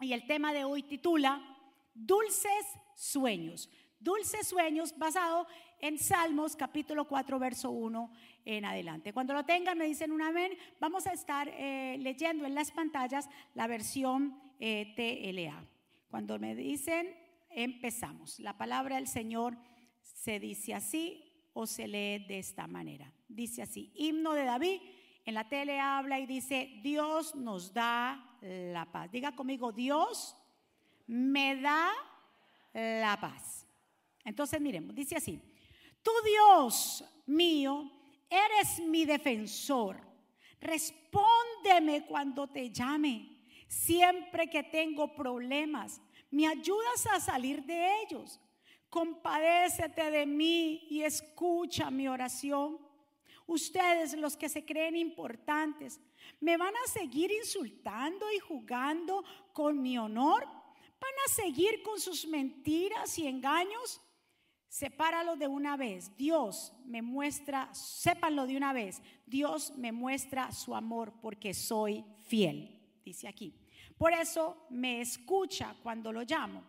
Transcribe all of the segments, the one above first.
y el tema de hoy titula Dulces Sueños. Dulces Sueños basado en Salmos capítulo 4, verso 1 en adelante. Cuando lo tengan me dicen un amén. Vamos a estar eh, leyendo en las pantallas la versión eh, TLA. Cuando me dicen, empezamos. La palabra del Señor se dice así o se lee de esta manera. Dice así, himno de David. En la tele habla y dice, Dios nos da la paz. Diga conmigo, Dios me da la paz. Entonces miremos, dice así, tu Dios mío, eres mi defensor. Respóndeme cuando te llame. Siempre que tengo problemas, me ayudas a salir de ellos. Compadécete de mí y escucha mi oración. Ustedes, los que se creen importantes, ¿me van a seguir insultando y jugando con mi honor? ¿Van a seguir con sus mentiras y engaños? Sepáralo de una vez. Dios me muestra, sépanlo de una vez. Dios me muestra su amor porque soy fiel, dice aquí. Por eso me escucha cuando lo llamo.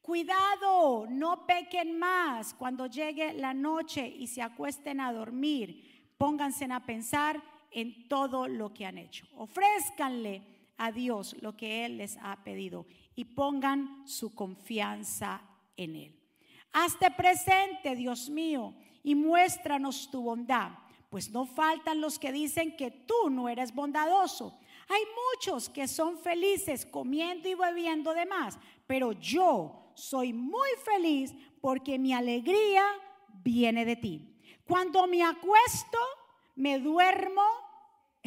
Cuidado, no pequen más cuando llegue la noche y se acuesten a dormir. Pónganse a pensar en todo lo que han hecho. Ofrézcanle a Dios lo que Él les ha pedido y pongan su confianza en Él. Hazte presente, Dios mío, y muéstranos tu bondad, pues no faltan los que dicen que tú no eres bondadoso. Hay muchos que son felices comiendo y bebiendo de más, pero yo soy muy feliz porque mi alegría viene de ti. Cuando me acuesto, me duermo,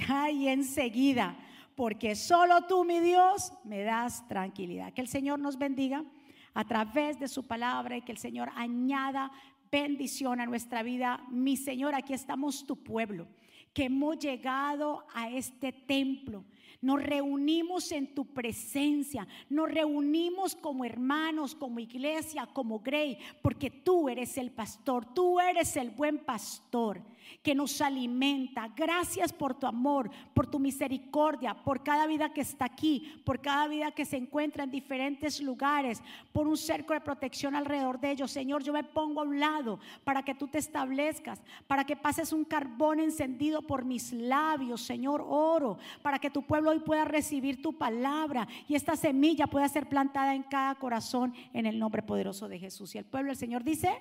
ay, enseguida, porque solo tú, mi Dios, me das tranquilidad. Que el Señor nos bendiga a través de su palabra y que el Señor añada bendición a nuestra vida. Mi Señor, aquí estamos tu pueblo, que hemos llegado a este templo nos reunimos en tu presencia, nos reunimos como hermanos, como iglesia, como Grey, porque tú eres el pastor, tú eres el buen pastor que nos alimenta. Gracias por tu amor, por tu misericordia, por cada vida que está aquí, por cada vida que se encuentra en diferentes lugares, por un cerco de protección alrededor de ellos. Señor, yo me pongo a un lado para que tú te establezcas, para que pases un carbón encendido por mis labios, Señor, oro, para que tu pueblo hoy pueda recibir tu palabra y esta semilla pueda ser plantada en cada corazón en el nombre poderoso de Jesús. Y el pueblo, el Señor dice,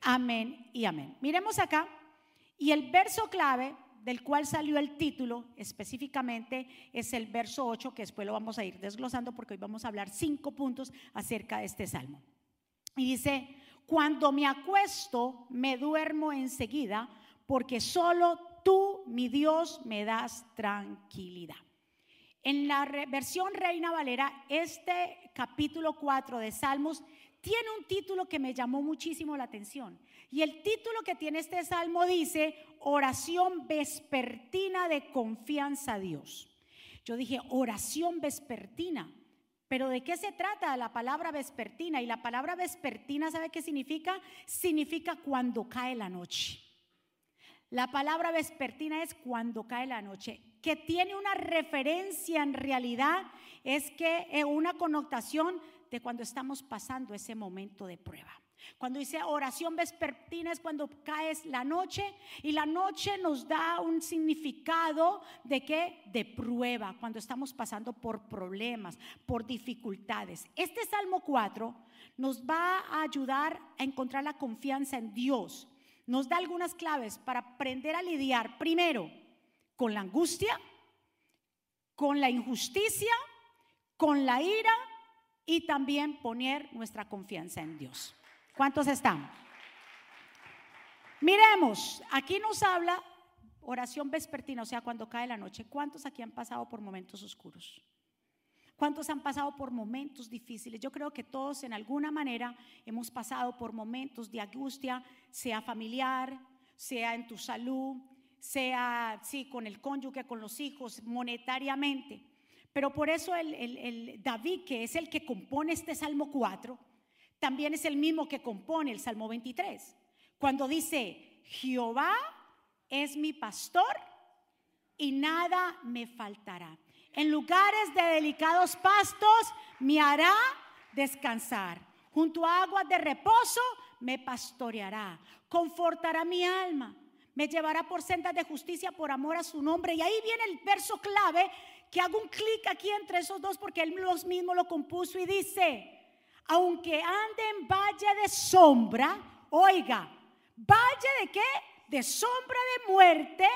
amén y amén. Miremos acá y el verso clave del cual salió el título específicamente es el verso 8, que después lo vamos a ir desglosando porque hoy vamos a hablar cinco puntos acerca de este salmo. Y dice, cuando me acuesto, me duermo enseguida, porque solo tú, mi Dios, me das tranquilidad. En la versión Reina Valera, este capítulo 4 de Salmos tiene un título que me llamó muchísimo la atención. Y el título que tiene este salmo dice, oración vespertina de confianza a Dios. Yo dije, oración vespertina. Pero ¿de qué se trata la palabra vespertina? Y la palabra vespertina, ¿sabe qué significa? Significa cuando cae la noche. La palabra vespertina es cuando cae la noche, que tiene una referencia en realidad, es que es una connotación de cuando estamos pasando ese momento de prueba. Cuando dice oración vespertina es cuando caes la noche y la noche nos da un significado de qué? De prueba, cuando estamos pasando por problemas, por dificultades. Este Salmo 4 nos va a ayudar a encontrar la confianza en Dios. Nos da algunas claves para aprender a lidiar primero con la angustia, con la injusticia, con la ira y también poner nuestra confianza en Dios. ¿Cuántos están? Miremos, aquí nos habla oración vespertina, o sea, cuando cae la noche. ¿Cuántos aquí han pasado por momentos oscuros? ¿Cuántos han pasado por momentos difíciles? Yo creo que todos en alguna manera hemos pasado por momentos de angustia, sea familiar, sea en tu salud, sea sí, con el cónyuge, con los hijos, monetariamente. Pero por eso el, David, que es el que compone este Salmo 4, también es el mismo que compone el Salmo 23. Cuando dice, Jehová es mi pastor y nada me faltará. En lugares de delicados pastos me hará descansar. Junto a aguas de reposo me pastoreará. Confortará mi alma. Me llevará por sendas de justicia por amor a su nombre. Y ahí viene el verso clave que hago un clic aquí entre esos dos porque él mismo lo compuso y dice, aunque ande en valle de sombra, oiga, valle de qué? De sombra de muerte,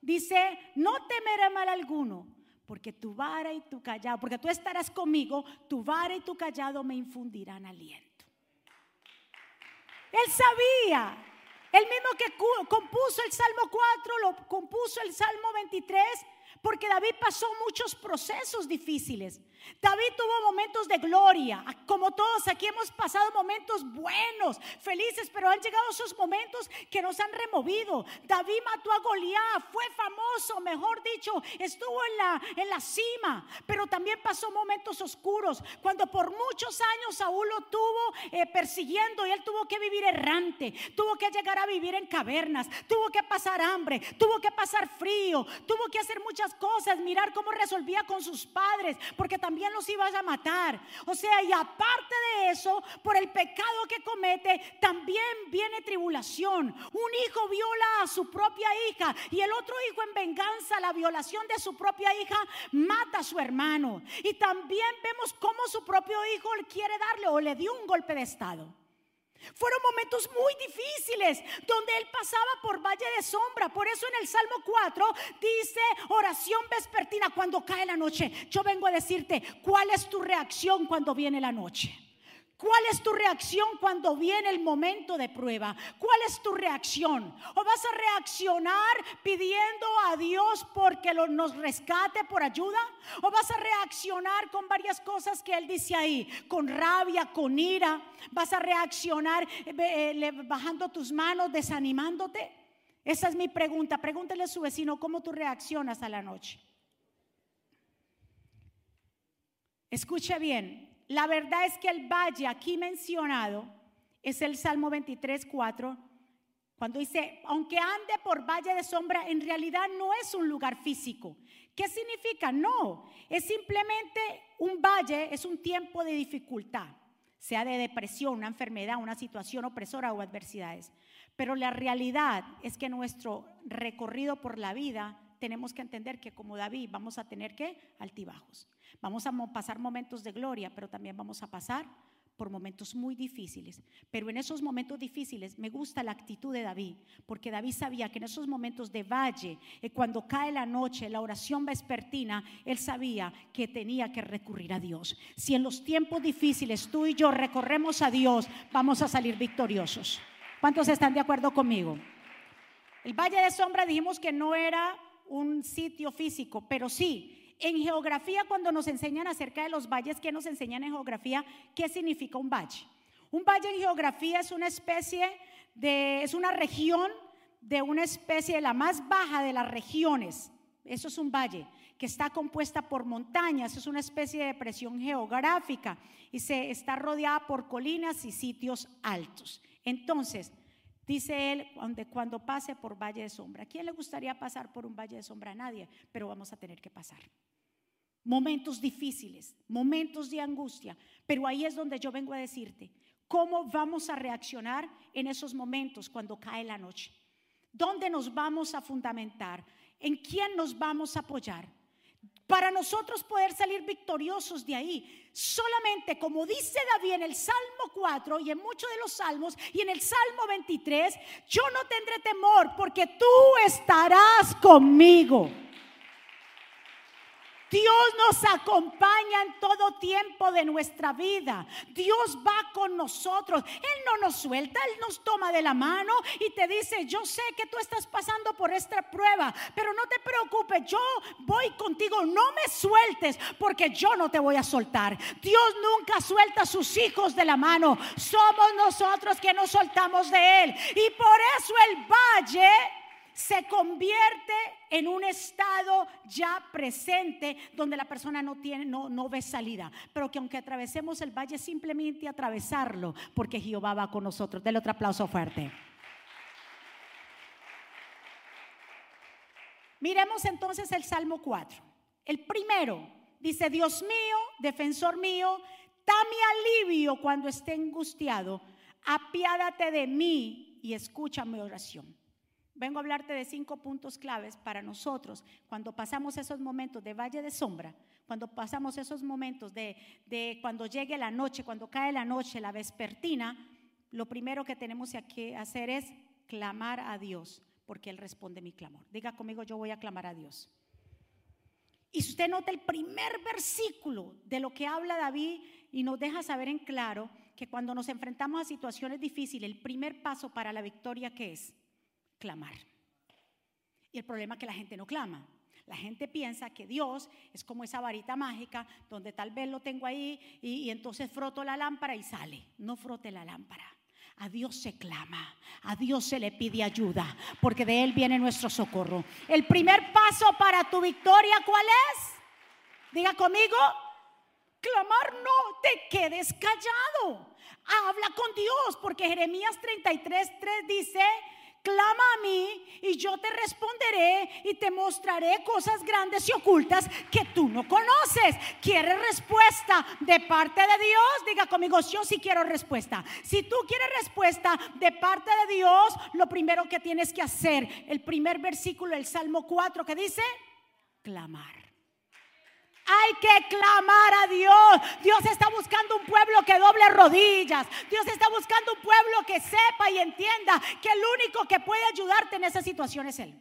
dice, no temeré mal alguno, porque tu vara y tu callado, porque tú estarás conmigo, tu vara y tu callado me infundirán aliento. Él sabía, el mismo que compuso el Salmo 4, lo compuso el Salmo 23, porque David pasó muchos procesos difíciles. David tuvo momentos de gloria, como todos aquí hemos pasado momentos buenos, felices, pero han llegado esos momentos que nos han removido. David mató a Goliat, fue famoso, mejor dicho, estuvo en la, en la cima, pero también pasó momentos oscuros, cuando por muchos años Saúl lo tuvo eh, persiguiendo y él tuvo que vivir errante, tuvo que llegar a vivir en cavernas, tuvo que pasar hambre, tuvo que pasar frío, tuvo que hacer muchas cosas, mirar cómo resolvía con sus padres, porque también los ibas a matar. O sea, y aparte de eso, por el pecado que comete, también viene tribulación. Un hijo viola a su propia hija y el otro hijo en venganza, la violación de su propia hija, mata a su hermano. Y también vemos cómo su propio hijo quiere darle o le dio un golpe de estado. Fueron momentos muy difíciles donde él pasaba por valle de sombra. Por eso en el Salmo 4 dice oración vespertina cuando cae la noche. Yo vengo a decirte, ¿cuál es tu reacción cuando viene la noche? ¿Cuál es tu reacción cuando viene el momento de prueba? ¿Cuál es tu reacción? ¿O vas a reaccionar pidiendo a Dios porque nos rescate por ayuda? ¿O vas a reaccionar con varias cosas que Él dice ahí? Con rabia, con ira. ¿Vas a reaccionar eh, eh, bajando tus manos, desanimándote? Esa es mi pregunta. Pregúntele a su vecino cómo tú reaccionas a la noche. Escuche bien, la verdad es que el valle aquí mencionado es el Salmo 23, 4, cuando dice, aunque ande por valle de sombra, en realidad no es un lugar físico. ¿Qué significa? No, es simplemente un valle, es un tiempo de dificultad, sea de depresión, una enfermedad, una situación opresora o adversidades. Pero la realidad es que nuestro recorrido por la vida tenemos que entender que como David vamos a tener que altibajos. Vamos a pasar momentos de gloria, pero también vamos a pasar por momentos muy difíciles. Pero en esos momentos difíciles me gusta la actitud de David, porque David sabía que en esos momentos de valle, eh, cuando cae la noche, la oración vespertina, él sabía que tenía que recurrir a Dios. Si en los tiempos difíciles tú y yo recorremos a Dios, vamos a salir victoriosos. ¿Cuántos están de acuerdo conmigo? El valle de sombra dijimos que no era un sitio físico, pero sí, en geografía cuando nos enseñan acerca de los valles, ¿qué nos enseñan en geografía? ¿Qué significa un valle? Un valle en geografía es una especie de, es una región de una especie de la más baja de las regiones. Eso es un valle que está compuesta por montañas, es una especie de depresión geográfica y se está rodeada por colinas y sitios altos. Entonces, Dice él, cuando pase por valle de sombra. ¿A quién le gustaría pasar por un valle de sombra? A nadie, pero vamos a tener que pasar. Momentos difíciles, momentos de angustia, pero ahí es donde yo vengo a decirte, ¿cómo vamos a reaccionar en esos momentos cuando cae la noche? ¿Dónde nos vamos a fundamentar? ¿En quién nos vamos a apoyar? Para nosotros poder salir victoriosos de ahí. Solamente como dice David en el Salmo 4 y en muchos de los salmos y en el Salmo 23, yo no tendré temor porque tú estarás conmigo. Dios nos acompaña en todo tiempo de nuestra vida. Dios va con nosotros. Él no nos suelta, Él nos toma de la mano y te dice, yo sé que tú estás pasando por esta prueba, pero no te preocupes, yo voy contigo, no me sueltes porque yo no te voy a soltar. Dios nunca suelta a sus hijos de la mano. Somos nosotros que nos soltamos de Él. Y por eso el valle se convierte en un estado ya presente donde la persona no tiene no, no ve salida, pero que aunque atravesemos el valle simplemente atravesarlo porque Jehová va con nosotros. Del otro aplauso fuerte. Miremos entonces el Salmo 4. El primero dice, Dios mío, defensor mío, dame alivio cuando esté angustiado, apiádate de mí y escucha mi oración. Vengo a hablarte de cinco puntos claves para nosotros cuando pasamos esos momentos de valle de sombra, cuando pasamos esos momentos de, de cuando llegue la noche, cuando cae la noche, la vespertina, lo primero que tenemos que hacer es clamar a Dios, porque Él responde mi clamor. Diga conmigo, yo voy a clamar a Dios. Y si usted nota el primer versículo de lo que habla David y nos deja saber en claro que cuando nos enfrentamos a situaciones difíciles, el primer paso para la victoria que es clamar. Y el problema es que la gente no clama. La gente piensa que Dios es como esa varita mágica donde tal vez lo tengo ahí y, entonces froto la lámpara y sale. No frote la lámpara. A Dios se clama, a Dios se le pide ayuda, porque de Él viene nuestro socorro. El primer paso para tu victoria, ¿cuál es? Diga conmigo, clamar no, te quedes callado. Habla con Dios, porque Jeremías 33, 3 dice, clama a mí y yo te responderé y te mostraré cosas grandes y ocultas que tú no conoces. ¿Quieres respuesta de parte de Dios? Diga conmigo, yo sí quiero respuesta. Si tú quieres respuesta de parte de Dios, lo primero que tienes que hacer, el primer versículo del Salmo 4 que dice, clamar. Hay que clamar a Dios. Dios está buscando un pueblo que doble rodillas. Dios está buscando un pueblo que sepa y entienda que el único que puede ayudarte en esa situación es Él.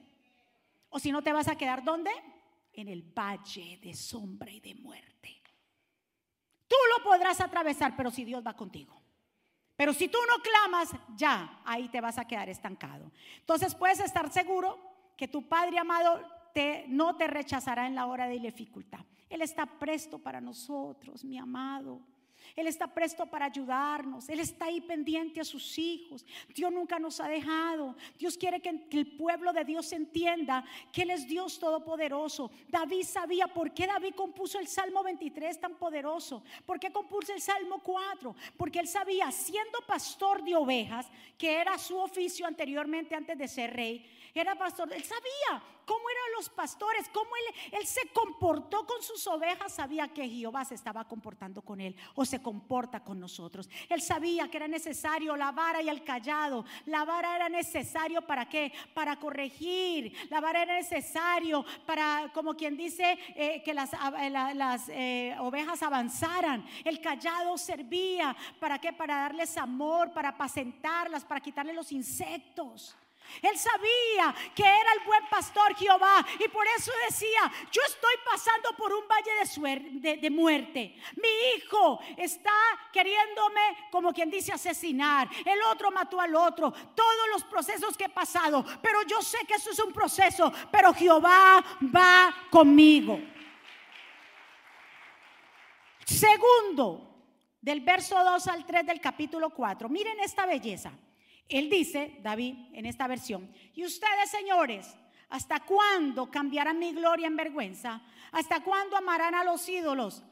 O si no te vas a quedar ¿dónde? En el valle de sombra y de muerte. Tú lo podrás atravesar, pero si Dios va contigo. Pero si tú no clamas, ya ahí te vas a quedar estancado. Entonces puedes estar seguro que tu Padre amado te, no te rechazará en la hora de dificultad. Él está presto para nosotros, mi amado. Él está presto para ayudarnos. Él está ahí pendiente a sus hijos. Dios nunca nos ha dejado. Dios quiere que, el pueblo de Dios entienda que Él es Dios todopoderoso. David sabía por qué David compuso el Salmo 23 tan poderoso. ¿Por qué compuso el Salmo 4? Porque él sabía, siendo pastor de ovejas, que era su oficio anteriormente antes de ser rey, era pastor. Él sabía cómo eran los pastores, cómo él, se comportó con sus ovejas. Sabía que Jehová se estaba comportando con él o se comporta con nosotros. Él sabía que era necesario la vara y el callado. La vara era necesario para qué? Para corregir. La vara era necesario para, como quien dice, eh, que las, eh, eh, ovejas avanzaran. El callado servía para qué? Para darles amor, para apacentarlas, para quitarle los insectos. Él sabía que era el buen pastor Jehová y por eso decía, yo estoy pasando por un valle de, muerte. Mi hijo está queriéndome, como quien dice, asesinar. El otro mató al otro. Todos los procesos que he pasado. Pero yo sé que eso es un proceso, pero Jehová va conmigo. Segundo, del verso 2 al 3 del capítulo 4. Miren esta belleza. Él dice, David, en esta versión, y ustedes, señores, ¿hasta cuándo cambiarán mi gloria en vergüenza? ¿Hasta cuándo amarán a los ídolos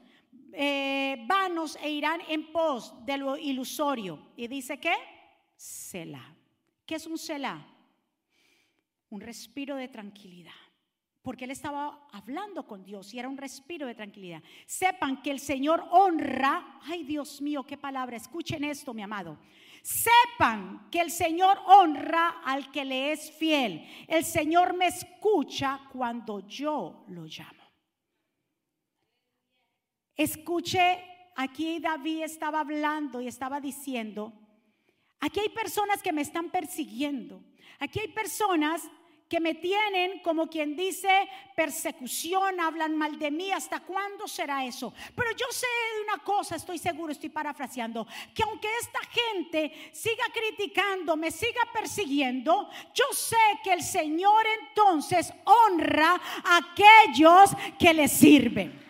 eh, vanos e irán en pos de lo ilusorio? Y dice que, Selah. ¿Qué es un Selah? Un respiro de tranquilidad porque él estaba hablando con Dios y era un respiro de tranquilidad. Sepan que el Señor honra, ay Dios mío, qué palabra, escuchen esto, mi amado. Sepan que el Señor honra al que le es fiel. El Señor me escucha cuando yo lo llamo. Escuche, aquí David estaba hablando y estaba diciendo, aquí hay personas que me están persiguiendo. Aquí hay personas que me tienen, como quien dice, persecución, hablan mal de mí, ¿hasta cuándo será eso? Pero yo sé de una cosa, estoy seguro, estoy parafraseando, que aunque esta gente siga criticando, me siga persiguiendo, yo sé que el Señor entonces honra a aquellos que le sirven.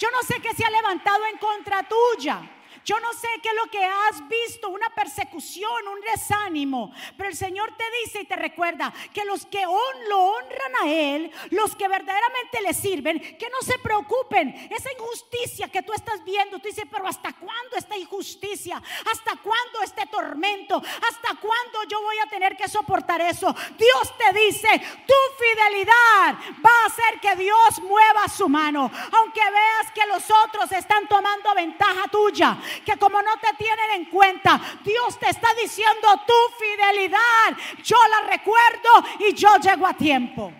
Yo no sé qué se ha levantado en contra tuya. Yo no sé qué es lo que has visto, una persecución, un desánimo, pero el Señor te dice y te recuerda que los que lo honran a Él, los que verdaderamente le sirven, que no se preocupen. Esa injusticia que tú estás viendo, tú dices, pero ¿hasta cuándo esta injusticia? ¿Hasta cuándo este tormento? ¿Hasta cuándo yo voy a tener que soportar eso? Dios te dice, tu fidelidad va a hacer que Dios mueva su mano. Aunque veas que los otros están tomando ventaja tuya, que como no te tienen en cuenta, Dios te está diciendo tu fidelidad. Yo la recuerdo y yo llego a tiempo.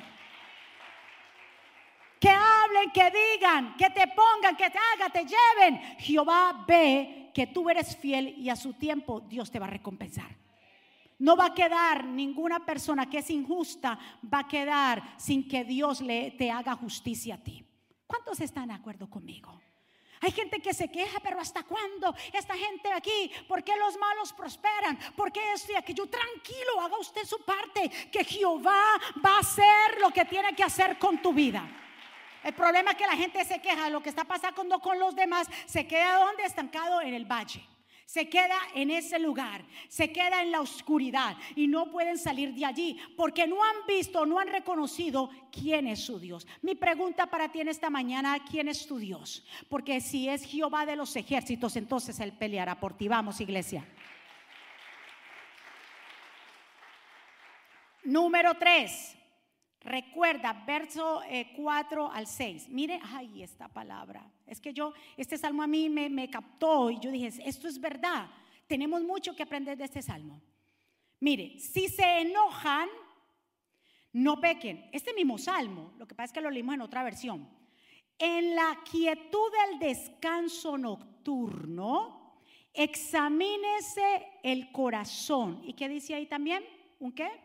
Que hablen, que digan, que te pongan, que te hagan, te lleven. Jehová ve que tú eres fiel y a su tiempo Dios te va a recompensar. No va a quedar ninguna persona que es injusta, va a quedar sin que Dios le, te haga justicia a ti. ¿Cuántos están de acuerdo conmigo? Hay gente que se queja, pero ¿hasta cuándo? Esta gente aquí, ¿por qué los malos prosperan? ¿Por qué esto y aquello? Tranquilo, haga usted su parte, que Jehová va a hacer lo que tiene que hacer con tu vida. El problema es que la gente se queja de lo que está pasando con los demás, se queda donde estancado en el valle. Se queda en ese lugar, se queda en la oscuridad y no pueden salir de allí porque no han visto, no han reconocido quién es su Dios. Mi pregunta para ti en esta mañana, ¿quién es tu Dios? Porque si es Jehová de los ejércitos, entonces Él peleará por ti. Vamos, iglesia. Número tres. Recuerda, verso 4 eh, al 6. Mire, ay, esta palabra. Es que yo, este salmo a mí me, me captó y yo dije, esto es verdad. Tenemos mucho que aprender de este salmo. Mire, si se enojan, no pequen. Este mismo salmo, lo que pasa es que lo leímos en otra versión. En la quietud del descanso nocturno, examínese el corazón. ¿Y qué dice ahí también? ¿Un qué?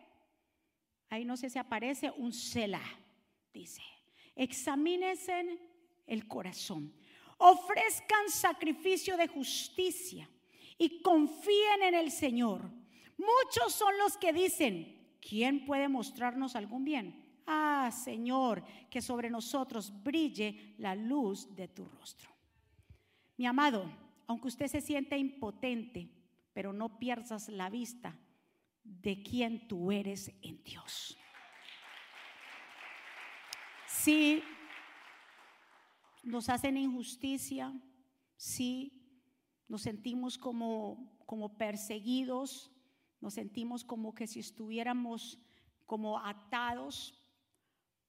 Ahí no sé si aparece un Selah, dice. Examínense el corazón. Ofrezcan sacrificio de justicia y confíen en el Señor. Muchos son los que dicen, ¿quién puede mostrarnos algún bien? Ah, Señor, que sobre nosotros brille la luz de tu rostro. Mi amado, aunque usted se siente impotente, pero no pierdas la vista de quién tú eres en Dios. Si nos hacen injusticia, si nos sentimos como, como perseguidos, nos sentimos como que si estuviéramos como atados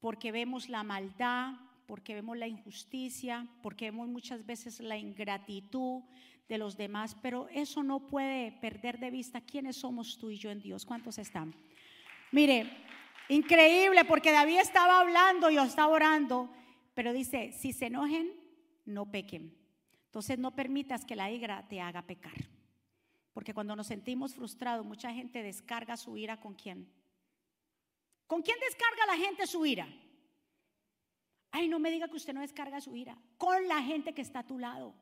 porque vemos la maldad, porque vemos la injusticia, porque vemos muchas veces la ingratitud, de los demás, pero eso no puede perder de vista quiénes somos tú y yo en Dios. ¿Cuántos están? Mire, increíble porque David estaba hablando y estaba orando, pero dice, si se enojen, no pequen. Entonces no permitas que la ira te haga pecar. Porque cuando nos sentimos frustrados, mucha gente descarga su ira con quién. ¿Con quién descarga la gente su ira? Ay, no me diga que usted no descarga su ira. Con la gente que está a tu lado.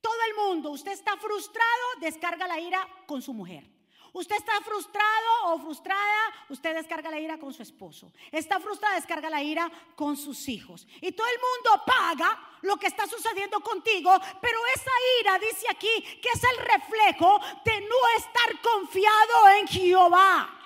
Todo el mundo, usted está frustrado, descarga la ira con su mujer. Usted está frustrado o frustrada, usted descarga la ira con su esposo. Está frustrada, descarga la ira con sus hijos. Y todo el mundo paga lo que está sucediendo contigo, pero esa ira dice aquí que es el reflejo de no estar confiado en Jehová.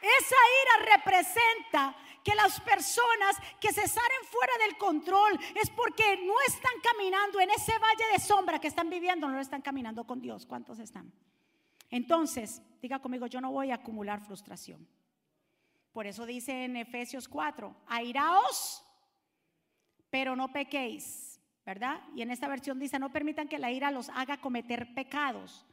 Esa ira representa que las personas que se salen fuera del control es porque no están caminando en ese valle de sombra que están viviendo, no están caminando con Dios. ¿Cuántos están? Entonces, diga conmigo, yo no voy a acumular frustración. Por eso dice en Efesios 4, airaos, pero no pequéis, ¿verdad? Y en esta versión dice, no permitan que la ira los haga cometer pecados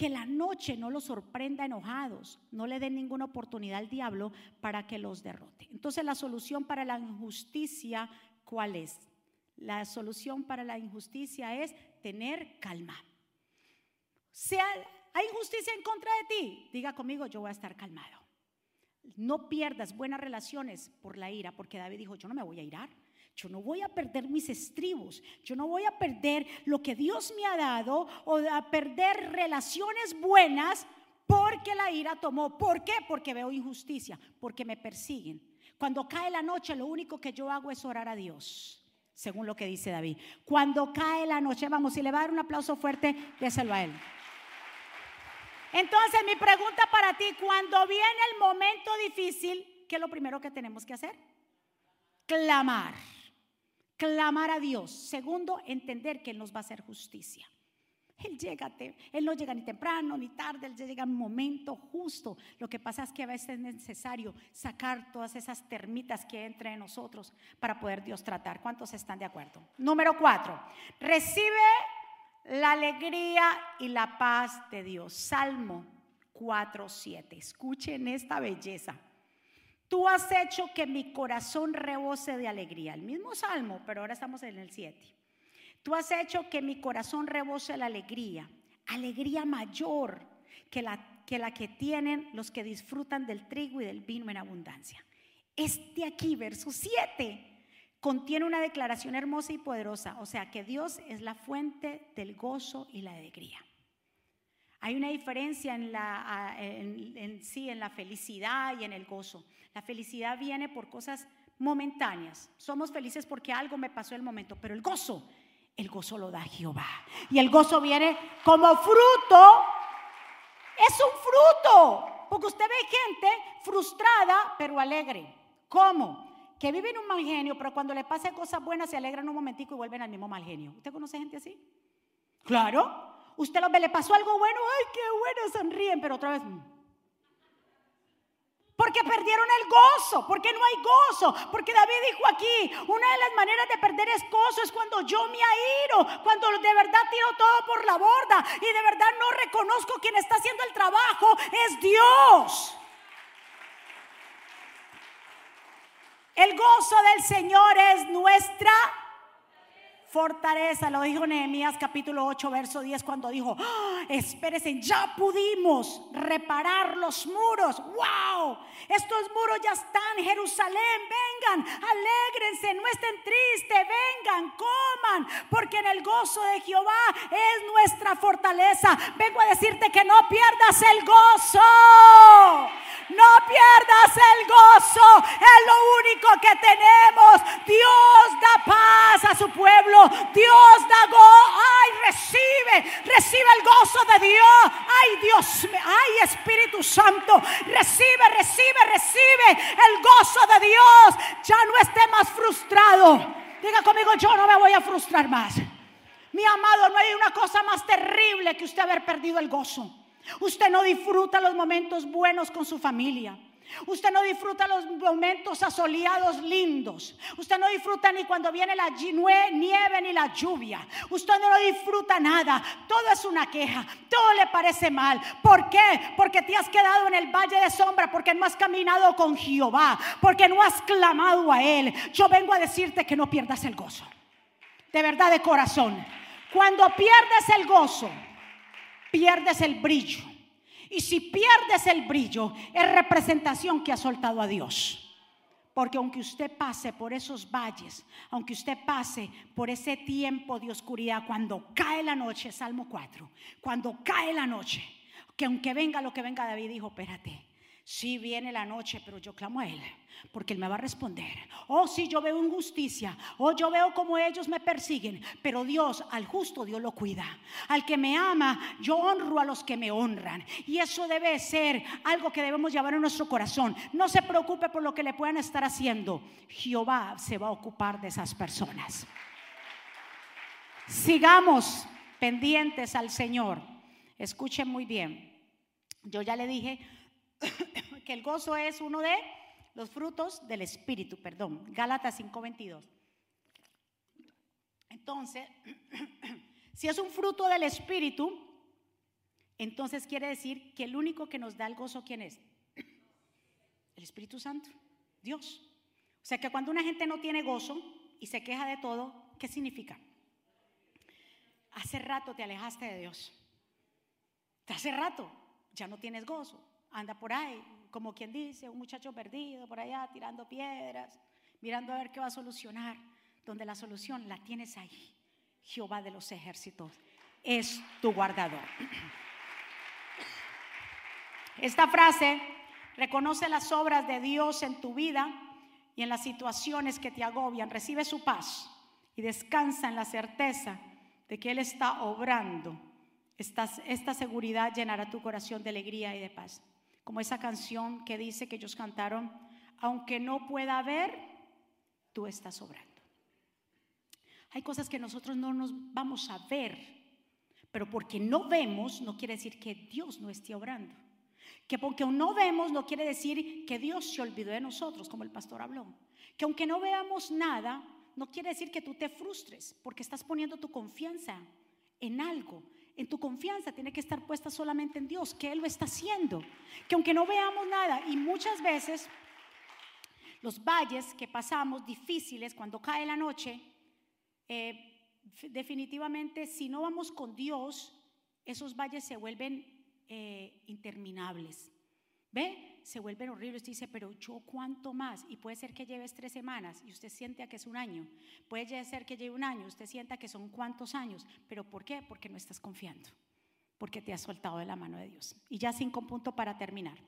que la noche no los sorprenda enojados, no le den ninguna oportunidad al diablo para que los derrote. Entonces la solución para la injusticia, ¿cuál es? La solución para la injusticia es tener calma. Sea, hay injusticia en contra de ti, diga conmigo, yo voy a estar calmado. No pierdas buenas relaciones por la ira, porque David dijo, yo no me voy a irar. Yo no voy a perder mis estribos, yo no voy a perder lo que Dios me ha dado o a perder relaciones buenas porque la ira tomó. ¿Por qué? Porque veo injusticia, porque me persiguen. Cuando cae la noche lo único que yo hago es orar a Dios. según lo que dice David. Cuando cae la noche, vamos, si le va a dar un aplauso fuerte, déselo a él. Entonces mi pregunta para ti, cuando viene el momento difícil, ¿qué es lo primero que tenemos que hacer? Clamar. Clamar a Dios. Segundo, entender que Él nos va a hacer justicia. Él llega, él no llega ni temprano ni tarde, él llega en momento justo. Lo que pasa es que a veces es necesario sacar todas esas termitas que entran en nosotros para poder Dios tratar. ¿Cuántos están de acuerdo? Número cuatro, recibe la alegría y la paz de Dios. Salmo 4, 7. Escuchen esta belleza. Tú has hecho que mi corazón rebose de alegría. El mismo salmo, pero ahora estamos en el 7. Tú has hecho que mi corazón rebose la alegría, alegría mayor que la, que la que tienen los que disfrutan del trigo y del vino en abundancia. Este aquí, verso 7, contiene una declaración hermosa y poderosa, o sea que Dios es la fuente del gozo y la alegría. Hay una diferencia en, sí, en la felicidad y en el gozo. La felicidad viene por cosas momentáneas. Somos felices porque algo me pasó el momento, pero el gozo, el gozo lo da Jehová. Y el gozo viene como fruto. Es un fruto, porque usted ve gente frustrada pero alegre. ¿Cómo? que viven un mal genio, pero cuando le pasan cosas buenas se alegran un momentico y vuelven al mismo mal genio. ¿Usted conoce gente así? Claro. Usted lo ve, le pasó algo bueno, ay, qué bueno, sonríen, pero otra vez. Mm. Porque perdieron el gozo, porque no hay gozo, porque David dijo aquí, una de las maneras de perder es gozo es cuando yo me airo, cuando de verdad tiro todo por la borda y de verdad no reconozco quien está haciendo el trabajo, es Dios. El gozo del Señor es nuestra fortaleza. Lo dijo Nehemías capítulo 8, verso 10, cuando dijo, ¡Ah! espérense, ya pudimos reparar los muros. ¡Wow! Estos muros ya están. Jerusalén, vengan, alégrense, no estén tristes, vengan, coman, porque en el gozo de Jehová es nuestra fortaleza. Vengo a decirte que no pierdas el gozo. No pierdas el gozo. Es lo único que tenemos. Dios da paz a su pueblo. Dios da gozo. Ay, recibe. Recibe el gozo de Dios. Ay, Dios. Ay, Espíritu Santo. Recibe, recibe, recibe el gozo de Dios. Ya no esté más frustrado. Diga conmigo, yo no me voy a frustrar más. Mi amado, no hay una cosa más terrible que usted haber perdido el gozo. Usted no disfruta los momentos buenos con su familia. Usted no disfruta los momentos asoleados lindos. Usted no disfruta ni cuando viene la nieve ni la lluvia. Usted no disfruta nada. Todo es una queja. Todo le parece mal. ¿Por qué? Porque te has quedado en el valle de sombra. Porque no has caminado con Jehová. Porque no has clamado a Él. Yo vengo a decirte que no pierdas el gozo. De verdad, de corazón. Cuando pierdes el gozo pierdes el brillo. Y si pierdes el brillo, es representación que ha soltado a Dios. Porque aunque usted pase por esos valles, aunque usted pase por ese tiempo de oscuridad, cuando cae la noche, Salmo 4, cuando cae la noche, que aunque venga lo que venga, David dijo, espérate, si viene la noche, pero yo clamo a Él, porque Él me va a responder. Oh, si yo veo injusticia, oh, yo veo como ellos me persiguen, pero Dios, al justo Dios lo cuida. Al que me ama, yo honro a los que me honran. Y eso debe ser algo que debemos llevar en nuestro corazón. No se preocupe por lo que le puedan estar haciendo. Jehová se va a ocupar de esas personas. Sigamos pendientes al Señor. Escuchen muy bien. Yo ya le dije que el gozo es uno de los frutos del Espíritu, perdón, Gálatas 5:22. Entonces, si es un fruto del Espíritu, entonces quiere decir que el único que nos da el gozo, ¿quién es? El Espíritu Santo, Dios. O sea que cuando una gente no tiene gozo y se queja de todo, ¿qué significa? Hace rato te alejaste de Dios. Hace rato ya no tienes gozo anda por ahí, como quien dice, un muchacho perdido por allá tirando piedras, mirando a ver qué va a solucionar, donde la solución la tienes ahí. Jehová de los ejércitos es tu guardador. Esta frase reconoce las obras de Dios en tu vida y en las situaciones que te agobian. Recibe su paz y descansa en la certeza de que Él está obrando. Esta, esta seguridad llenará tu corazón de alegría y de paz. Como esa canción que dice que ellos cantaron, aunque no pueda ver, tú estás obrando. Hay cosas que nosotros no nos vamos a ver, pero porque no vemos no quiere decir que Dios no esté obrando. Que porque no vemos no quiere decir que Dios se olvidó de nosotros, como el pastor habló. Que aunque no veamos nada, no quiere decir que tú te frustres, porque estás poniendo tu confianza en algo. En tu confianza tiene que estar puesta solamente en Dios, que Él lo está haciendo. Que aunque no veamos nada, y muchas veces los valles que pasamos difíciles cuando cae la noche, eh, definitivamente si no vamos con Dios, esos valles se vuelven eh, interminables. ¿Ve? Se vuelven horribles. Usted dice, pero yo cuánto más. Y puede ser que lleves tres semanas y usted siente que es un año. Puede ser que lleve un año, usted sienta que son cuántos años. ¿Pero por qué? Porque no estás confiando. Porque te has soltado de la mano de Dios. Y ya cinco puntos para terminar.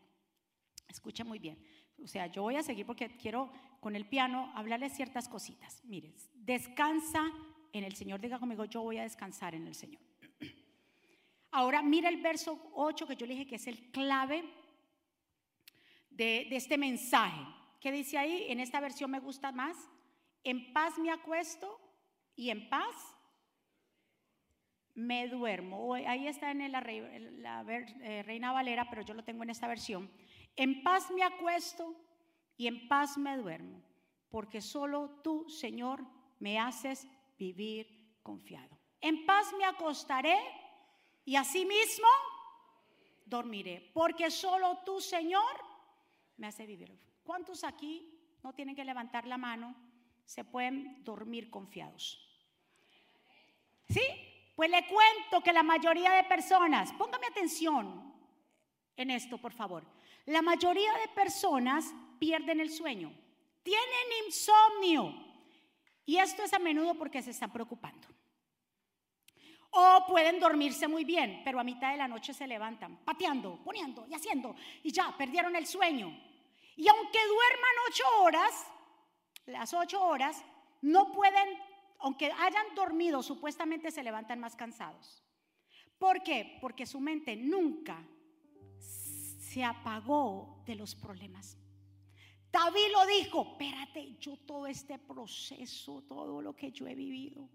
Escucha muy bien. O sea, yo voy a seguir porque quiero con el piano hablarles ciertas cositas. Mire, descansa en el Señor. Diga conmigo, yo voy a descansar en el Señor. Ahora mira el verso 8 que yo le dije que es el clave de, este mensaje. ¿Qué dice ahí? En esta versión me gusta más. En paz me acuesto y en paz me duermo. Ahí está en la, la, eh, Reina Valera, pero yo lo tengo en esta versión. En paz me acuesto y en paz me duermo, porque solo tú, Señor, me haces vivir confiado. En paz me acostaré y asimismo dormiré, porque solo tú, Señor, me hace vivir. ¿Cuántos aquí no tienen que levantar la mano? Se pueden dormir confiados. ¿Sí? Pues le cuento que la mayoría de personas, póngame atención en esto, por favor. La mayoría de personas pierden el sueño, tienen insomnio. Y esto es a menudo porque se están preocupando. O pueden dormirse muy bien, pero a mitad de la noche se levantan, pateando, poniendo y haciendo, y ya perdieron el sueño. Y aunque duerman ocho horas, las ocho horas, no pueden, aunque hayan dormido, supuestamente se levantan más cansados. ¿Por qué? Porque su mente nunca se apagó de los problemas. David lo dijo, espérate, yo todo este proceso, todo lo que yo he vivido,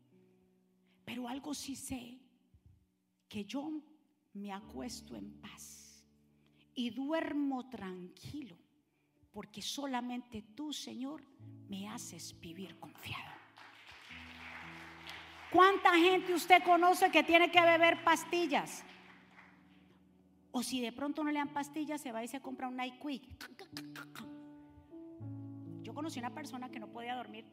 pero algo sí sé, que yo me acuesto en paz y duermo tranquilo, porque solamente tú, Señor, me haces vivir confiado. ¿Cuánta gente usted conoce que tiene que beber pastillas? O si de pronto no le dan pastillas, se va y se compra un Night Quick. Yo conocí una persona que no podía dormir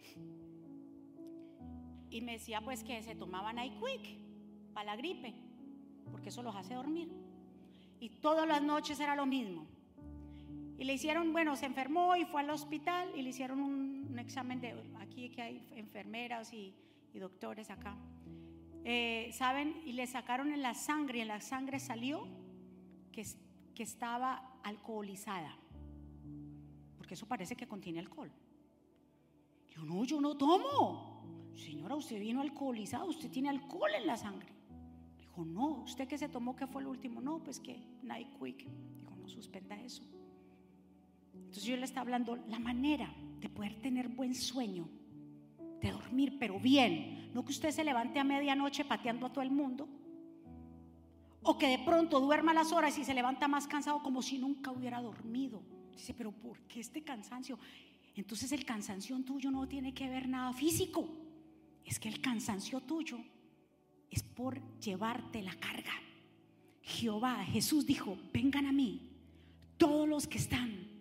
y me decía pues que se tomaba Night Quick para la gripe, porque eso los hace dormir. Y todas las noches era lo mismo. Y le hicieron, bueno, se enfermó y fue al hospital y le hicieron un, examen de, aquí que hay enfermeras y, doctores acá. Eh, ¿Saben? Y le sacaron en la sangre y en la sangre salió que, estaba alcoholizada, porque eso parece que contiene alcohol. Yo no, yo no tomo. Señora, usted vino alcoholizado, usted tiene alcohol en la sangre. Dijo, no, usted que se tomó, que fue el último? No, pues que Night Quick. Dijo, no, suspenda eso. Entonces yo le estaba hablando la manera de poder tener buen sueño, de dormir, pero bien. No que usted se levante a medianoche pateando a todo el mundo o que de pronto duerma las horas y se levanta más cansado como si nunca hubiera dormido. Dice, pero ¿por qué este cansancio? Entonces el cansancio tuyo no tiene que ver nada físico. Es que el cansancio tuyo es por llevarte la carga. Jehová, Jesús dijo, vengan a mí todos los que están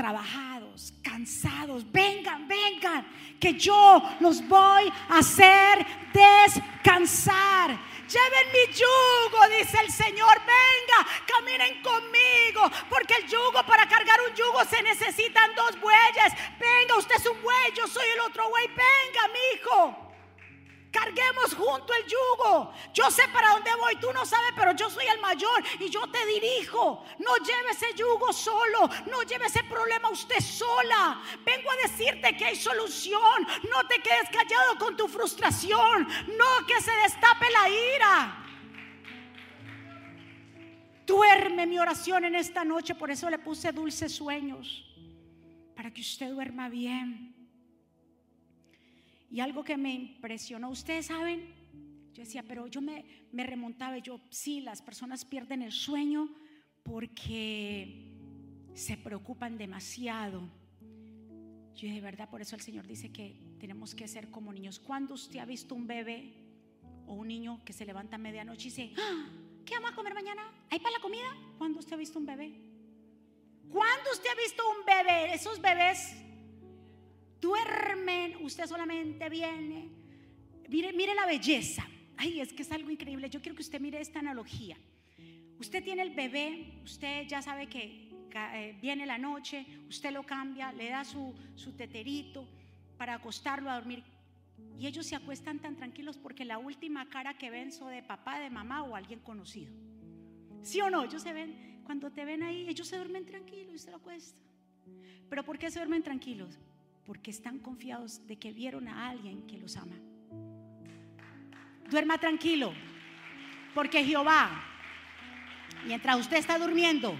trabajados, cansados, vengan, vengan, que yo los voy a hacer descansar. Lleven mi yugo, dice el Señor, venga, caminen conmigo, porque el yugo, para cargar un yugo se necesitan dos bueyes. Venga, usted es un buey, yo soy el otro buey, venga, mi hijo. Carguemos junto el yugo. Yo sé para dónde voy, tú no sabes, pero yo soy el mayor y yo te dirijo. No lleve ese yugo solo, no lleve ese problema usted sola. Vengo a decirte que hay solución. No te quedes callado con tu frustración. No que se destape la ira. Duerme mi oración en esta noche, por eso le puse dulces sueños, para que usted duerma bien. Y algo que me impresionó, ustedes saben, yo decía, pero yo me, me remontaba, yo, sí, las personas pierden el sueño porque se preocupan demasiado. Yo de verdad, por eso el Señor dice que tenemos que ser como niños. ¿Cuándo usted ha visto un bebé o un niño que se levanta a medianoche y dice, ¡Ah! ¿qué vamos a comer mañana? ¿Hay para la comida? ¿Cuándo usted ha visto un bebé? ¿Cuándo usted ha visto un bebé? Esos bebés duermen, usted solamente viene. Mire, mire la belleza. Ay, es que es algo increíble. Yo quiero que usted mire esta analogía. Usted tiene el bebé, usted ya sabe que eh, viene la noche, usted lo cambia, le da su, su teterito para acostarlo a dormir. Y ellos se acuestan tan tranquilos porque la última cara que ven son de papá, de mamá o alguien conocido. ¿Sí o no? Ellos se ven, cuando te ven ahí, ellos se duermen tranquilos y se lo acuestan. ¿Pero por qué se duermen tranquilos? Porque están confiados de que vieron a alguien que los ama. Duerma tranquilo, porque Jehová, mientras usted está durmiendo,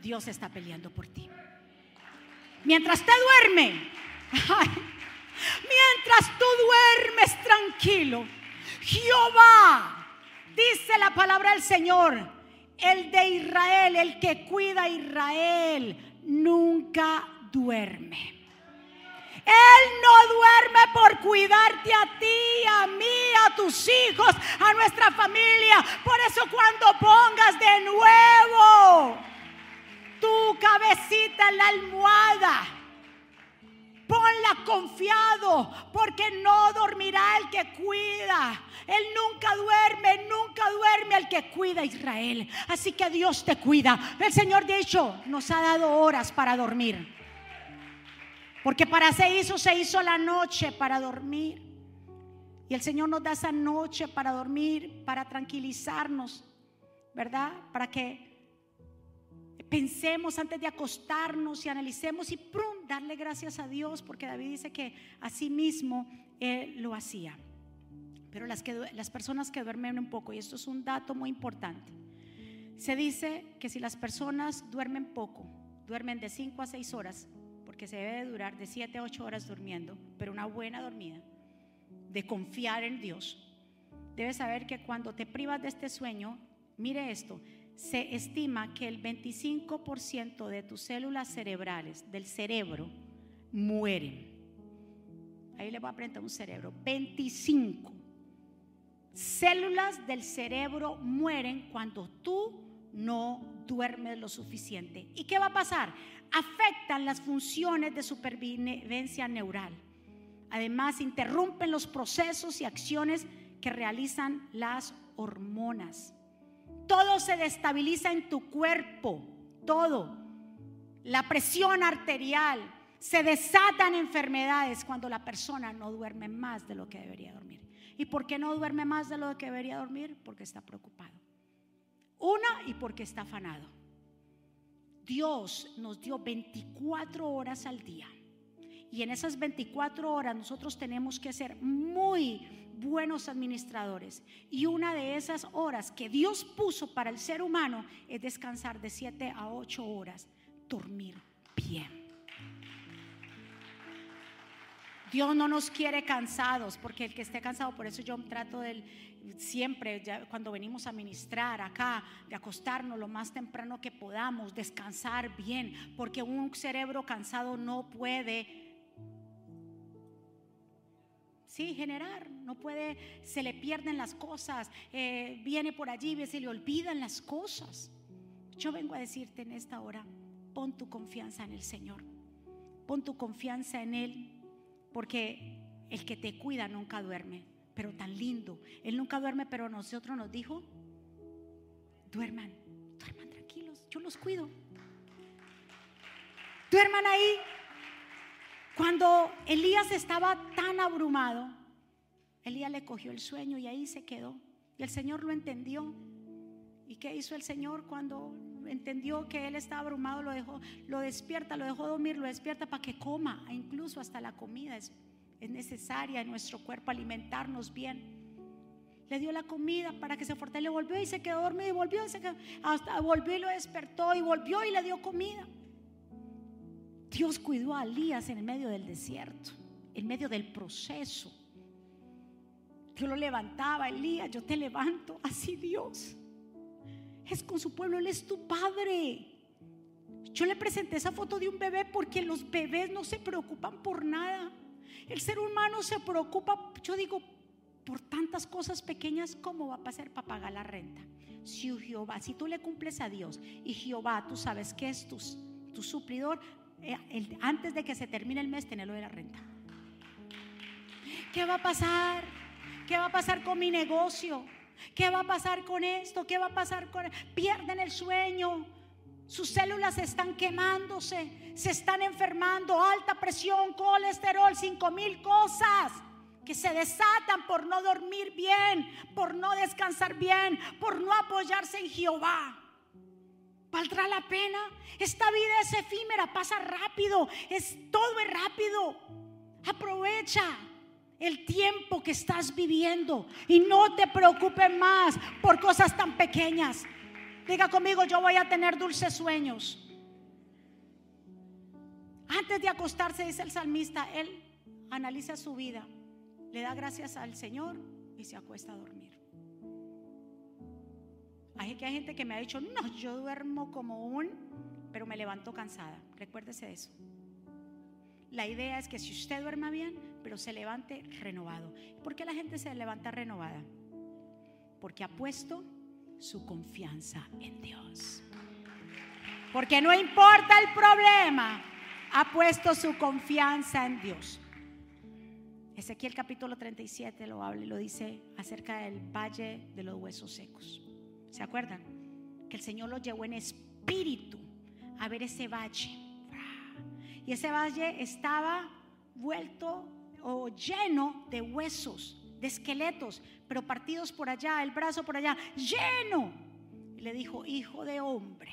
Dios está peleando por ti. Mientras usted duerme, mientras tú duermes tranquilo, Jehová, dice la palabra del Señor, el de Israel, el que cuida a Israel, nunca duerme. Él no duerme por cuidarte a ti, a mí, a tus hijos, a nuestra familia. Por eso cuando pongas de nuevo tu cabecita en la almohada, ponla confiado, porque no dormirá el que cuida. Él nunca duerme, nunca duerme el que cuida a Israel. Así que Dios te cuida. El Señor, de hecho, nos ha dado horas para dormir. Porque para se hizo, se hizo la noche para dormir. Y el Señor nos da esa noche para dormir, para tranquilizarnos, ¿verdad? Para que pensemos antes de acostarnos y analicemos y ¡prum! darle gracias a Dios, porque David dice que así mismo Él lo hacía. Pero las, que, las personas que duermen un poco, y esto es un dato muy importante, se dice que si las personas duermen poco, duermen de 5 a 6 horas, que se debe durar de 7 a 8 horas durmiendo, pero una buena dormida, de confiar en Dios, debes saber que cuando te privas de este sueño, mire esto, se estima que el 25% de tus células cerebrales, del cerebro, mueren. Ahí le voy a aprender un cerebro. 25 células del cerebro mueren cuando tú no duermes lo suficiente. ¿Y qué va a pasar? afectan las funciones de supervivencia neural. Además, interrumpen los procesos y acciones que realizan las hormonas. Todo se destabiliza en tu cuerpo, todo. La presión arterial, se desatan enfermedades cuando la persona no duerme más de lo que debería dormir. ¿Y por qué no duerme más de lo que debería dormir? Porque está preocupado. Una y porque está afanado. Dios nos dio 24 horas al día. Y en esas 24 horas nosotros tenemos que ser muy buenos administradores. Y una de esas horas que Dios puso para el ser humano es descansar de 7 a 8 horas, dormir bien. Dios no nos quiere cansados, porque el que esté cansado, por eso yo trato del siempre cuando venimos a ministrar acá, de acostarnos lo más temprano que podamos, descansar bien, porque un cerebro cansado no puede Sí, generar, no puede, se le pierden las cosas, eh, viene por allí, se le olvidan las cosas. Yo vengo a decirte en esta hora, pon tu confianza en el Señor, pon tu confianza en Él, porque el que te cuida nunca duerme pero tan lindo. Él nunca duerme, pero nosotros nos dijo, duerman, duerman tranquilos, yo los cuido. Duerman ahí. Cuando Elías estaba tan abrumado, Elías le cogió el sueño y ahí se quedó. Y el Señor lo entendió. ¿Y qué hizo el Señor cuando entendió que él estaba abrumado? Lo dejó, lo despierta, lo dejó dormir, lo despierta para que coma. E incluso hasta la comida es, es necesaria en nuestro cuerpo alimentarnos bien. Le dio la comida para que se fortaleciera. Volvió y se quedó dormido y volvió y hasta volvió y lo despertó y volvió y le dio comida. Dios cuidó a Elías en el medio del desierto, en medio del proceso. Yo lo levantaba, Elías, yo te levanto, así Dios es con su pueblo, Él es tu padre. Yo le presenté esa foto de un bebé porque los bebés no se preocupan por nada. El ser humano se preocupa, yo digo, por tantas cosas pequeñas como va a pasar para pagar la renta. Si Jehová, si tú le cumples a Dios y Jehová, tú sabes que es tu, tu suplidor, eh, antes de que se termine el mes, tenelo de la renta. ¿Qué va a pasar? ¿Qué va a pasar con mi negocio? ¿Qué va a pasar con esto? ¿Qué va a pasar con... Pierden el sueño. Sus células están quemándose, se están enfermando, alta presión, colesterol, cinco mil cosas que se desatan por no dormir bien, por no descansar bien, por no apoyarse en Jehová. ¿Valdrá la pena? Esta vida es efímera, pasa rápido, es todo es rápido. Aprovecha el tiempo que estás viviendo y no te preocupes más por cosas tan pequeñas. Diga conmigo, yo voy a tener dulces sueños. Antes de acostarse, dice el salmista, él analiza su vida, le da gracias al Señor y se acuesta a dormir. Hay que hay gente que me ha dicho, no, yo duermo como un, pero me levanto cansada. Recuérdese de eso. La idea es que si usted duerma bien, pero se levante renovado. ¿Por qué la gente se levanta renovada? Porque ha puesto su confianza en Dios. Porque no importa el problema, ha puesto su confianza en Dios. Ezequiel capítulo 37 lo habla y lo dice acerca del valle de los huesos secos. ¿Se acuerdan? Que el Señor lo llevó en espíritu a ver ese valle. Y ese valle estaba vuelto o lleno de huesos, de esqueletos, pero partidos por allá, el brazo por allá, lleno. Y le dijo, hijo de hombre,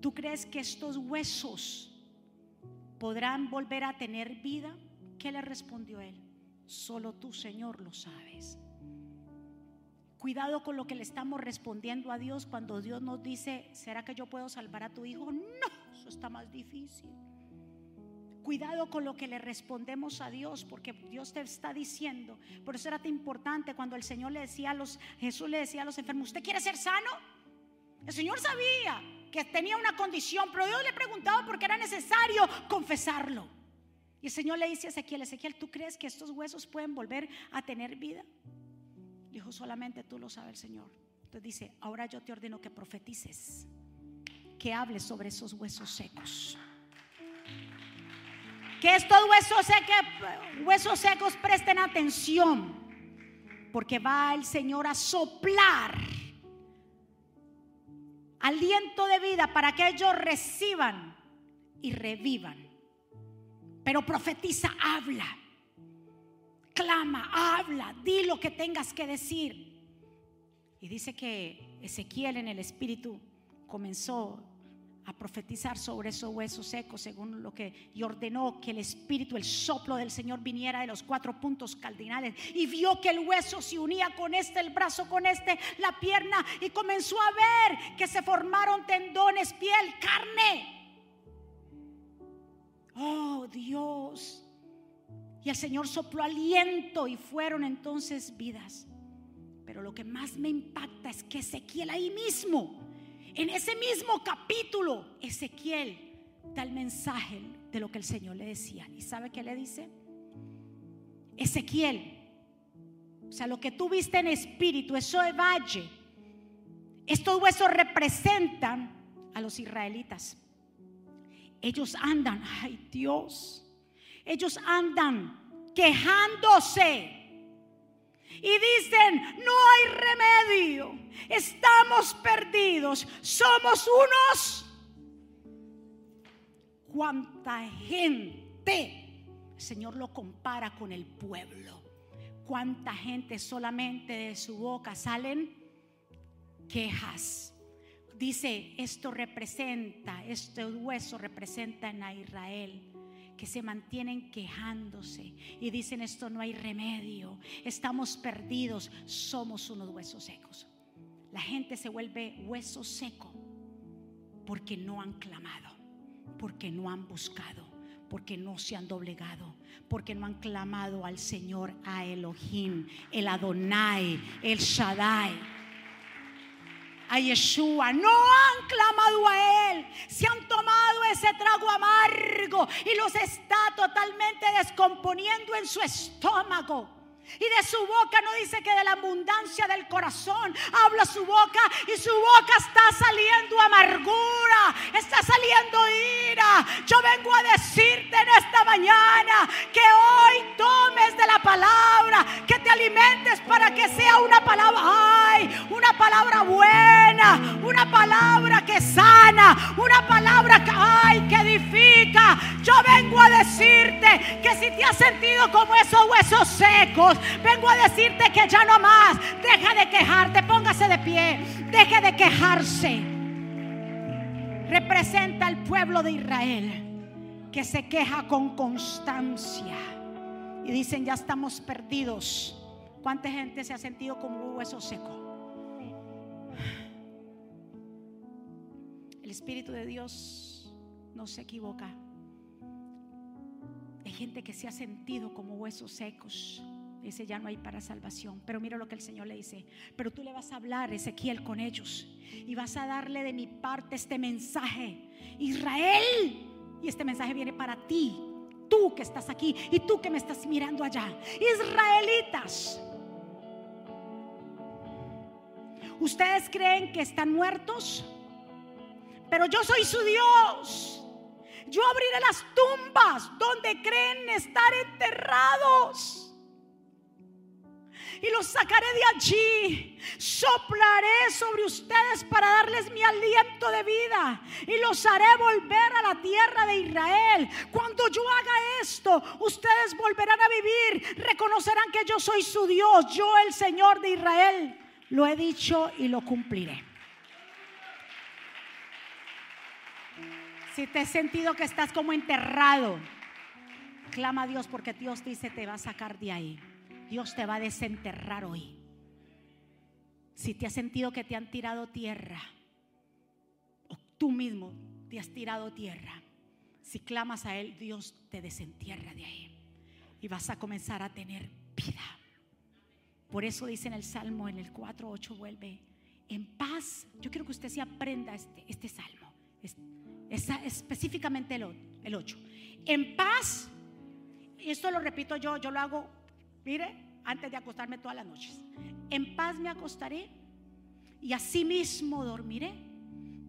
¿tú crees que estos huesos podrán volver a tener vida? ¿Qué le respondió él? Solo tú, Señor, lo sabes. Cuidado con lo que le estamos respondiendo a Dios cuando Dios nos dice, ¿será que yo puedo salvar a tu hijo? No, eso está más difícil. Cuidado con lo que le respondemos a Dios, porque Dios te está diciendo. Por eso era tan importante cuando el Señor le decía a los, Jesús le decía a los enfermos, ¿usted quiere ser sano? El Señor sabía que tenía una condición, pero Dios le preguntaba porque era necesario confesarlo. Y el Señor le dice a Ezequiel, Ezequiel, ¿tú crees que estos huesos pueden volver a tener vida? Dijo, solamente tú lo sabes Señor. Entonces dice, ahora yo te ordeno que profetices, que hables sobre esos huesos secos. Que estos huesos secos, huesos secos presten atención, porque va el Señor a soplar aliento de vida para que ellos reciban y revivan. Pero profetiza, habla clama, habla, di lo que tengas que decir. Y dice que Ezequiel en el Espíritu comenzó a profetizar sobre esos huesos secos según lo que y ordenó que el espíritu, el soplo del Señor viniera de los cuatro puntos cardinales y vio que el hueso se unía con este, el brazo con este, la pierna y comenzó a ver que se formaron tendones, piel, carne. Oh Dios, y el Señor sopló aliento y fueron entonces vidas. Pero lo que más me impacta es que Ezequiel ahí mismo, en ese mismo capítulo, Ezequiel da el mensaje de lo que el Señor le decía. ¿Y sabe qué le dice? Ezequiel, o sea, lo que tú viste en espíritu, eso de valle, estos huesos representan a los israelitas. Ellos andan, ay Dios, ellos andan quejándose. Y dicen, no hay remedio, estamos perdidos, somos unos. ¿Cuánta gente Señor lo compara con el pueblo. ¿Cuánta gente solamente de su boca salen quejas? Dice, esto representa, este hueso representa a Israel que se mantienen quejándose y dicen esto no hay remedio, estamos perdidos, somos unos huesos secos. La gente se vuelve hueso seco porque no han clamado, porque no han buscado, porque no se han doblegado, porque no han clamado al Señor, a Elohim, el Adonai, el Shaddai a Yeshua, no han clamado a Él, se han tomado ese trago amargo y los está totalmente descomponiendo en su estómago. Y de su boca no dice que de la abundancia del corazón habla su boca y su boca está saliendo amargura, está saliendo ira. Yo vengo a decirte en esta mañana que hoy tomes de la palabra, que te alimentes para que sea una palabra, ay, una palabra buena, una palabra que sana, una palabra que, ay, que edifica. Yo vengo a decirte que si te has sentido como esos huesos secos, vengo a decirte que ya no más. Deja de quejarte, póngase de pie. Deje de quejarse. Representa al pueblo de Israel que se queja con constancia. Y dicen, ya estamos perdidos. ¿Cuánta gente se ha sentido como un hueso seco? El Espíritu de Dios no se equivoca. Hay gente que se ha sentido como huesos secos. Dice, ya no hay para salvación. Pero mira lo que el Señor le dice. Pero tú le vas a hablar, Ezequiel, con ellos. Y vas a darle de mi parte este mensaje. Israel. Y este mensaje viene para ti. Tú que estás aquí y tú que me estás mirando allá. Israelitas. Ustedes creen que están muertos. Pero yo soy su Dios. Yo abriré las tumbas donde creen estar enterrados y los sacaré de allí. Soplaré sobre ustedes para darles mi aliento de vida y los haré volver a la tierra de Israel. Cuando yo haga esto, ustedes volverán a vivir, reconocerán que yo soy su Dios, yo el Señor de Israel. Lo he dicho y lo cumpliré. Si te has sentido que estás como enterrado, clama a Dios porque Dios dice te va a sacar de ahí. Dios te va a desenterrar hoy. Si te has sentido que te han tirado tierra, o tú mismo te has tirado tierra, si clamas a Él, Dios te desentierra de ahí. Y vas a comenzar a tener vida. Por eso dice en el Salmo, en el 4.8, vuelve, en paz. Yo quiero que usted se aprenda este, este salmo, es, específicamente el, el 8. En paz, esto lo repito yo, yo lo hago Mire, antes de acostarme todas las noches. En paz me acostaré y asimismo dormiré,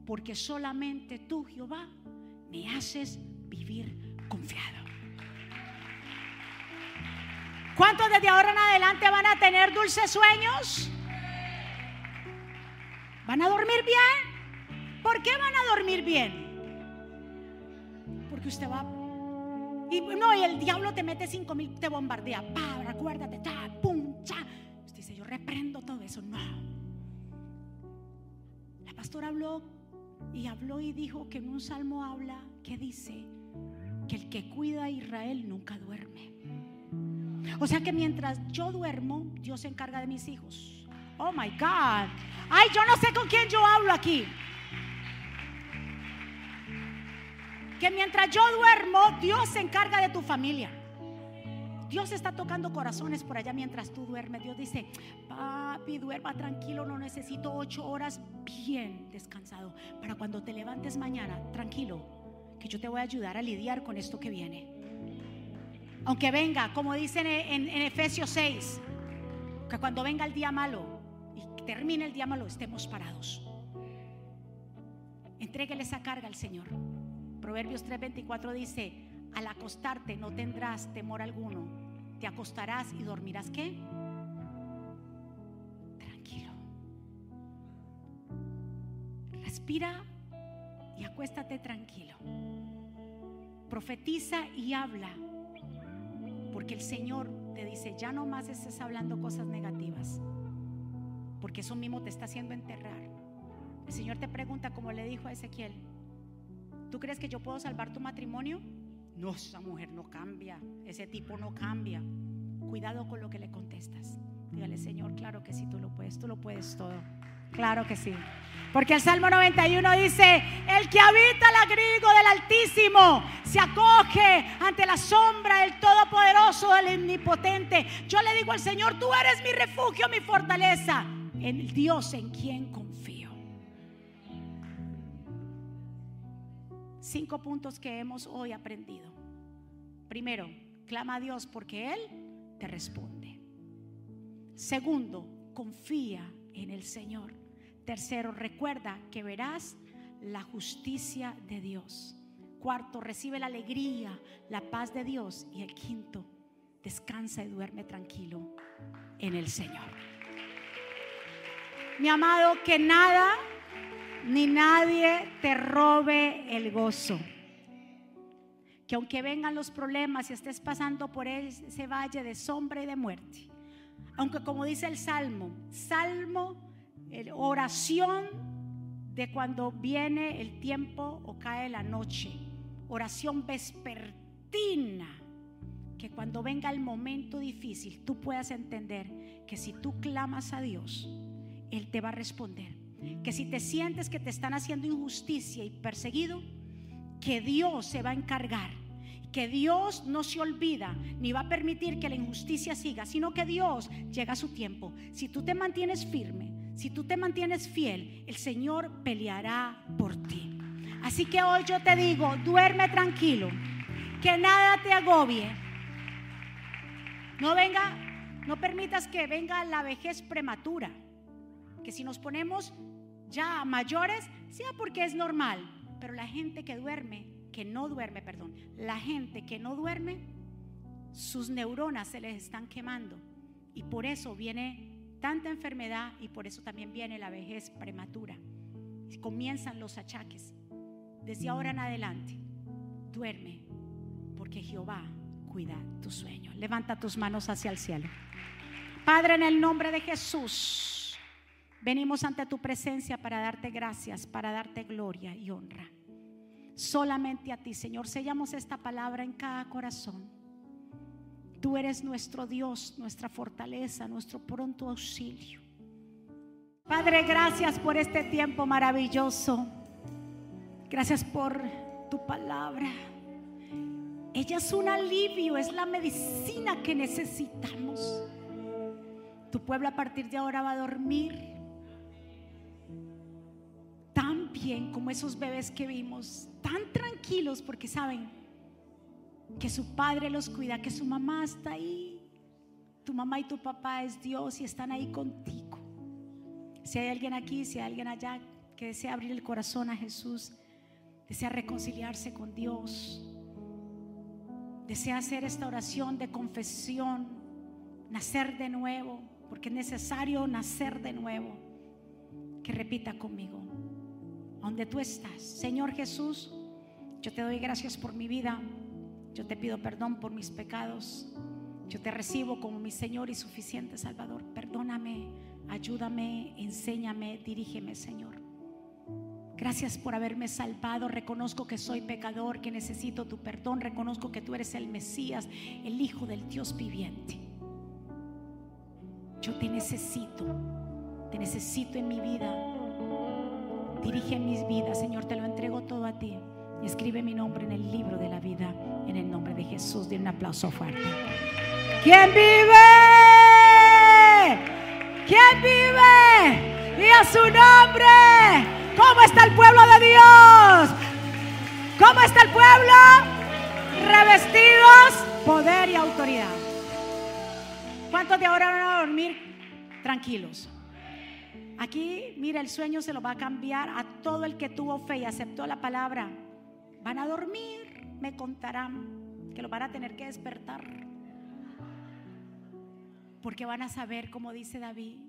porque solamente tú, Jehová, me haces vivir confiado. ¿Cuántos desde ahora en adelante van a tener dulces sueños? ¿Van a dormir bien? ¿Por qué van a dormir bien? Porque usted va y no, y el diablo te mete cinco mil, te bombardea. Pa, acuérdate, ta, pum, cha. Usted dice, yo reprendo todo eso. No. La pastora habló y habló y dijo que en un salmo habla que dice que el que cuida a Israel nunca duerme. O sea que mientras yo duermo, Dios se encarga de mis hijos. Oh my God. Ay, yo no sé con quién yo hablo aquí. Que mientras yo duermo, Dios se encarga de tu familia. Dios está tocando corazones por allá mientras tú duermes. Dios dice, papi, duerma tranquilo, no necesito ocho horas bien descansado. Para cuando te levantes mañana, tranquilo, que yo te voy a ayudar a lidiar con esto que viene. Aunque venga, como dicen en, en Efesios 6, que cuando venga el día malo y termine el día malo, estemos parados. Entréguele esa carga al Señor. Proverbios 3:24 dice, al acostarte no tendrás temor alguno, te acostarás y dormirás qué? Tranquilo. Respira y acuéstate tranquilo. Profetiza y habla Porque el Señor te dice, ya no más estés hablando cosas negativas, porque eso mismo te está haciendo enterrar. El Señor te pregunta, como le dijo a Ezequiel, ¿tú crees que yo puedo salvar tu matrimonio? No, esa mujer no cambia, ese tipo no cambia. Cuidado con lo que le contestas. Dígale, Señor, claro que sí, tú lo puedes, tú lo puedes todo. Claro que sí. Porque el Salmo 91 dice, el que habita el agrigo del Altísimo se acoge ante la sombra del Todopoderoso, del Omnipotente. Yo le digo al Señor, tú eres mi refugio, mi fortaleza, en Dios en quien confío. Cinco puntos que hemos hoy aprendido. Primero, clama a Dios porque Él te responde. Segundo, confía en el Señor. Tercero, recuerda que verás la justicia de Dios. Cuarto, recibe la alegría, la paz de Dios. Y el quinto, descansa y duerme tranquilo en el Señor. Mi amado, que nada ni nadie te robe el gozo. Que aunque vengan los problemas y estés pasando por ese valle de sombra y de muerte, aunque como dice el Salmo, Salmo oración de cuando viene el tiempo o cae la noche, oración vespertina, que cuando venga el momento difícil tú puedas entender que si tú clamas a Dios, Él te va a responder. Que si te sientes que te están haciendo injusticia y perseguido, que Dios se va a encargar que Dios no se olvida ni va a permitir que la injusticia siga, sino que Dios llega a su tiempo. Si tú te mantienes firme, si tú te mantienes fiel, el Señor peleará por ti. Así que hoy yo te digo, duerme tranquilo, que nada te agobie. No venga, no permitas que venga la vejez prematura. Que si nos ponemos ya mayores, sea porque es normal, pero la gente que duerme, que no duerme, perdón, la gente que no duerme, sus neuronas se les están quemando y por eso viene tanta enfermedad y por eso también viene la vejez prematura. Comienzan los achaques. Desde ahora en adelante, duerme, porque Jehová cuida tu sueño. Levanta tus manos hacia el cielo. Padre, en el nombre de Jesús, venimos ante tu presencia para darte gracias, para darte gloria y honra. Solamente a ti, Señor, sellamos esta palabra en cada corazón. Tú eres nuestro Dios, nuestra fortaleza, nuestro pronto auxilio. Padre, gracias por este tiempo maravilloso. Gracias por tu palabra. Ella es un alivio, es la medicina que necesitamos. Tu pueblo a partir de ahora va a dormir como esos bebés que vimos, tan tranquilos porque saben que su padre los cuida, que su mamá está ahí. Tu mamá y tu papá es Dios y están ahí contigo. Si hay alguien aquí, si hay alguien allá que desea abrir el corazón a Jesús, desea reconciliarse con Dios, desea hacer esta oración de confesión, nacer de nuevo, porque es necesario nacer de nuevo, que repita conmigo, donde tú estás, Señor Jesús, yo te doy gracias por mi vida. Yo te pido perdón por mis pecados. Yo te recibo como mi Señor y suficiente Salvador. Perdóname, ayúdame, enséñame, dirígeme, Señor. Gracias por haberme salvado. Reconozco que soy pecador, que necesito tu perdón. Reconozco que tú eres el Mesías, el Hijo del Dios viviente. Yo te necesito. Te necesito en mi vida. Dirige mis vidas, Señor. Te lo entrego todo a ti escribe mi nombre en el libro de la vida. En el nombre de Jesús. De un aplauso fuerte. ¿Quién vive? ¿Quién vive? Y a su nombre. ¿Cómo está el pueblo de Dios? ¿Cómo está el pueblo? Revestidos, poder y autoridad. ¿Cuántos de ahora van a dormir tranquilos? Aquí, mira, el sueño se lo va a cambiar a todo el que tuvo fe y aceptó la palabra van a dormir, me contarán que lo van a tener que despertar. Porque van a saber, como dice David,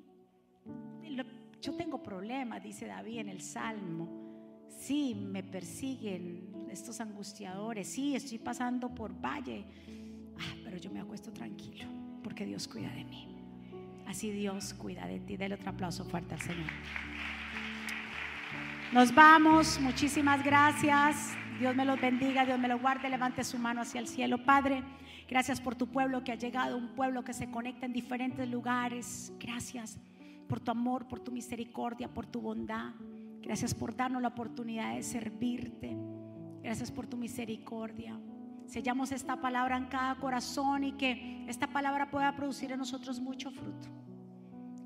yo tengo problemas, dice David en el Salmo. Sí, me persiguen estos angustiadores. Sí, estoy pasando por valle Ah, pero yo me acuesto tranquilo porque Dios cuida de mí. Así Dios cuida de ti. Dele otro aplauso fuerte al Señor. Nos vamos. Muchísimas gracias. Dios me los bendiga, Dios me lo guarde. Levante su mano hacia el cielo, Padre. Gracias por tu pueblo que ha llegado, un pueblo que se conecta en diferentes lugares. Gracias por tu amor, por tu misericordia, por tu bondad. Gracias por darnos la oportunidad de servirte. Gracias por tu misericordia. Sellamos esta palabra en cada corazón y que esta palabra pueda producir en nosotros mucho fruto.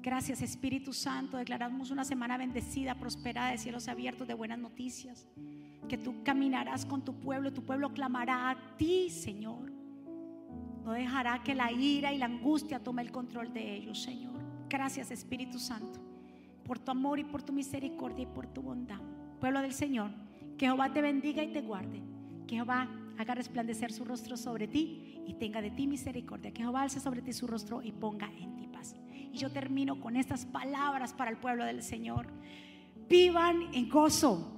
Gracias Espíritu Santo. Declaramos una semana bendecida, prosperada, de cielos abiertos, de buenas noticias. Que tú caminarás con tu pueblo, tu pueblo clamará a ti, Señor. No dejará que la ira y la angustia tome el control de ellos, Señor. Gracias Espíritu Santo, por tu amor y por tu misericordia y por tu bondad. Pueblo del Señor, que Jehová te bendiga y te guarde. Que Jehová haga resplandecer su rostro sobre ti y tenga de ti misericordia. Que Jehová alce sobre ti su rostro y ponga en ti paz. Y yo termino con estas palabras para el pueblo del Señor. Vivan en gozo